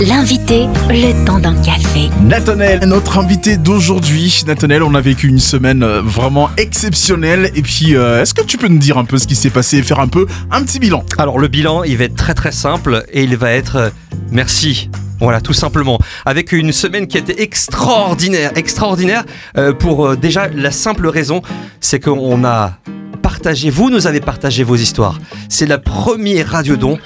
L'invité, le temps d'un café. Nathanaël, notre invité d'aujourd'hui. Nathanaël, on a vécu une semaine euh, vraiment exceptionnelle. Et puis, euh, est-ce que tu peux nous dire un peu ce qui s'est passé et faire un peu un petit bilan? Alors le bilan, il va être très très simple et il va être euh, merci. Voilà, tout simplement. Avec une semaine qui a été extraordinaire, extraordinaire euh, pour euh, déjà la simple raison, c'est qu'on a partagé, vous nous avez partagé vos histoires. C'est la première radiodon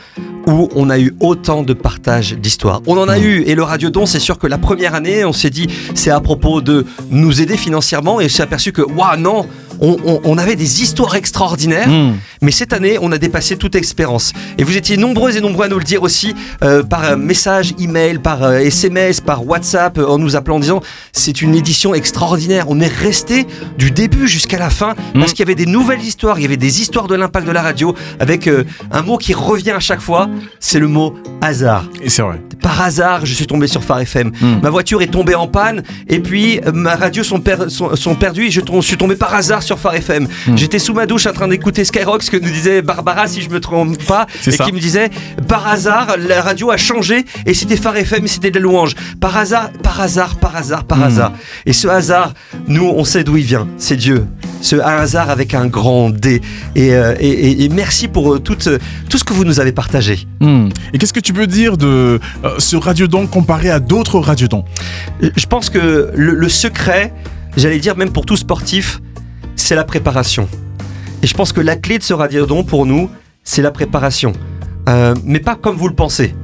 où on a eu autant de partage d'histoires. On en a eu, et le radiodon, c'est sûr que la première année, on s'est dit, c'est à propos de nous aider financièrement, et on s'est aperçu que, waouh, non, on, on- on avait des histoires extraordinaires, Hmm. mais cette année, on a dépassé toute espérance. Et vous étiez nombreux et nombreux à nous le dire aussi euh, par euh, message, email, par euh, SMS, par WhatsApp, euh, en nous appelant en disant c'est une édition extraordinaire. On est resté du début jusqu'à la fin parce qu'il y avait des nouvelles histoires, il y avait des histoires de l'impact de la radio avec euh, un mot qui revient à chaque fois, c'est le mot hasard. Et c'est vrai. Par hasard, je suis tombé sur Phare FM. Mm. Ma voiture est tombée en panne et puis euh, ma radio sont, per- sont, sont perdues et je tom- suis tombé par hasard sur Phare FM. Mm. J'étais sous ma douche en train d'écouter Skyrock, ce que nous disait Barbara, si je me trompe pas, et ça. qui me disait par hasard, la radio a changé et c'était Phare FM, c'était de la louange. Par hasard, par hasard, par hasard, par Mm. hasard. Et ce hasard, nous, on sait d'où il vient. C'est Dieu. Ce hasard avec un grand D. Et, euh, et- et- et merci pour euh, tout, euh, tout ce que vous nous avez partagé. Hmm. Et qu'est-ce que tu peux dire de euh, ce radiodon comparé à d'autres radiodons Je pense que le, le secret, j'allais dire même pour tout sportif, c'est la préparation. Et je pense que la clé de ce radiodon pour nous, c'est la préparation. Euh, mais pas comme vous le pensez.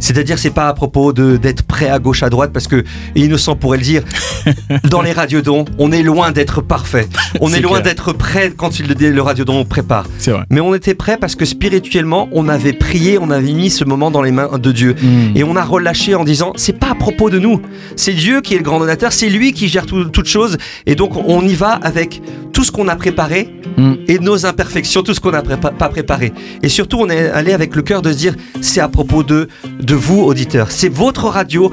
C'est-à-dire, c'est pas à propos de d'être prêt à gauche, à droite, parce que Innocent pourrait le dire. dans les radiodons, on est loin d'être parfait. On est loin d'être prêt quand il, le radiodon prépare. C'est vrai. Mais on était prêt parce que spirituellement, on avait prié, on avait mis ce moment dans les mains de Dieu. Hmm. Et on a relâché en disant, c'est pas à propos de nous, c'est Dieu qui est le grand donateur, c'est lui qui gère tout- toute chose. Et donc on y va avec tout ce qu'on a préparé Mm. et nos imperfections, tout ce qu'on n'a prépa- pas préparé. Et surtout, on est allé avec le cœur de se dire, c'est à propos de, de vous, auditeurs. C'est votre radio,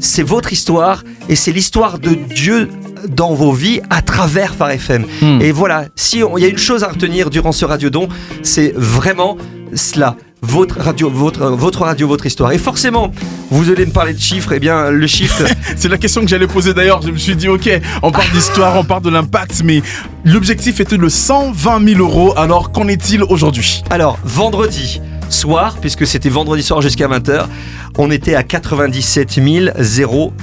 c'est votre histoire et c'est l'histoire de Dieu dans vos vies à travers Phare FM. Mm. Et voilà, si on- il y a une chose à retenir durant ce radiodon, c'est vraiment cela. Votre radio, votre, votre radio, votre histoire. Et forcément, vous allez me parler de chiffres. Eh bien, le chiffre, C'est la question que j'allais poser d'ailleurs. Je me suis dit, ok, on parle d'histoire, on parle de l'impact, mais l'objectif était de 120 000 euros. Alors, qu'en est-il aujourd'hui? Alors, vendredi soir, puisque c'était vendredi soir jusqu'à 20h, on était à 97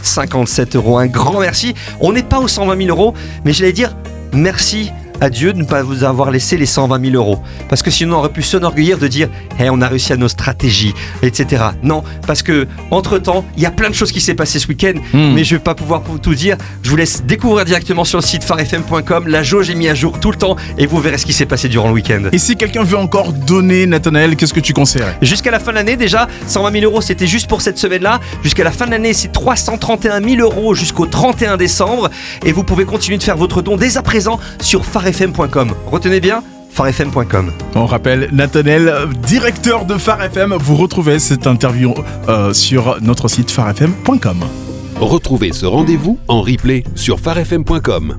057 euros. Un grand merci. On n'est pas aux 120 000 euros, mais j'allais dire merci à Dieu de ne pas vous avoir laissé les 120 000 euros. Parce que sinon, on aurait pu s'enorgueillir de dire hey, on a réussi à nos stratégies, etc. Non, parce que entre-temps, il y a plein de choses qui s'est passé ce week-end, Hmm. mais je vais pas pouvoir vous tout dire. Je vous laisse découvrir directement sur le site farfm.com. La jauge est mise à jour tout le temps et vous verrez ce qui s'est passé durant le week-end. Et si quelqu'un veut encore donner, Nathanaël, qu'est-ce que tu conseillerais? Jusqu'à la fin de l'année, déjà, 120 000 euros, c'était juste pour cette semaine-là. Jusqu'à la fin de l'année, c'est 331 000 euros jusqu'au 31 décembre. Et vous pouvez continuer de faire votre don dès à présent sur farfm.com. Retenez bien, farfm.com. On rappelle Nathanaël, euh, directeur de Phare FM. Vous retrouvez cette interview euh, sur notre site farfm.com. Retrouvez ce rendez-vous en replay sur farfm.com.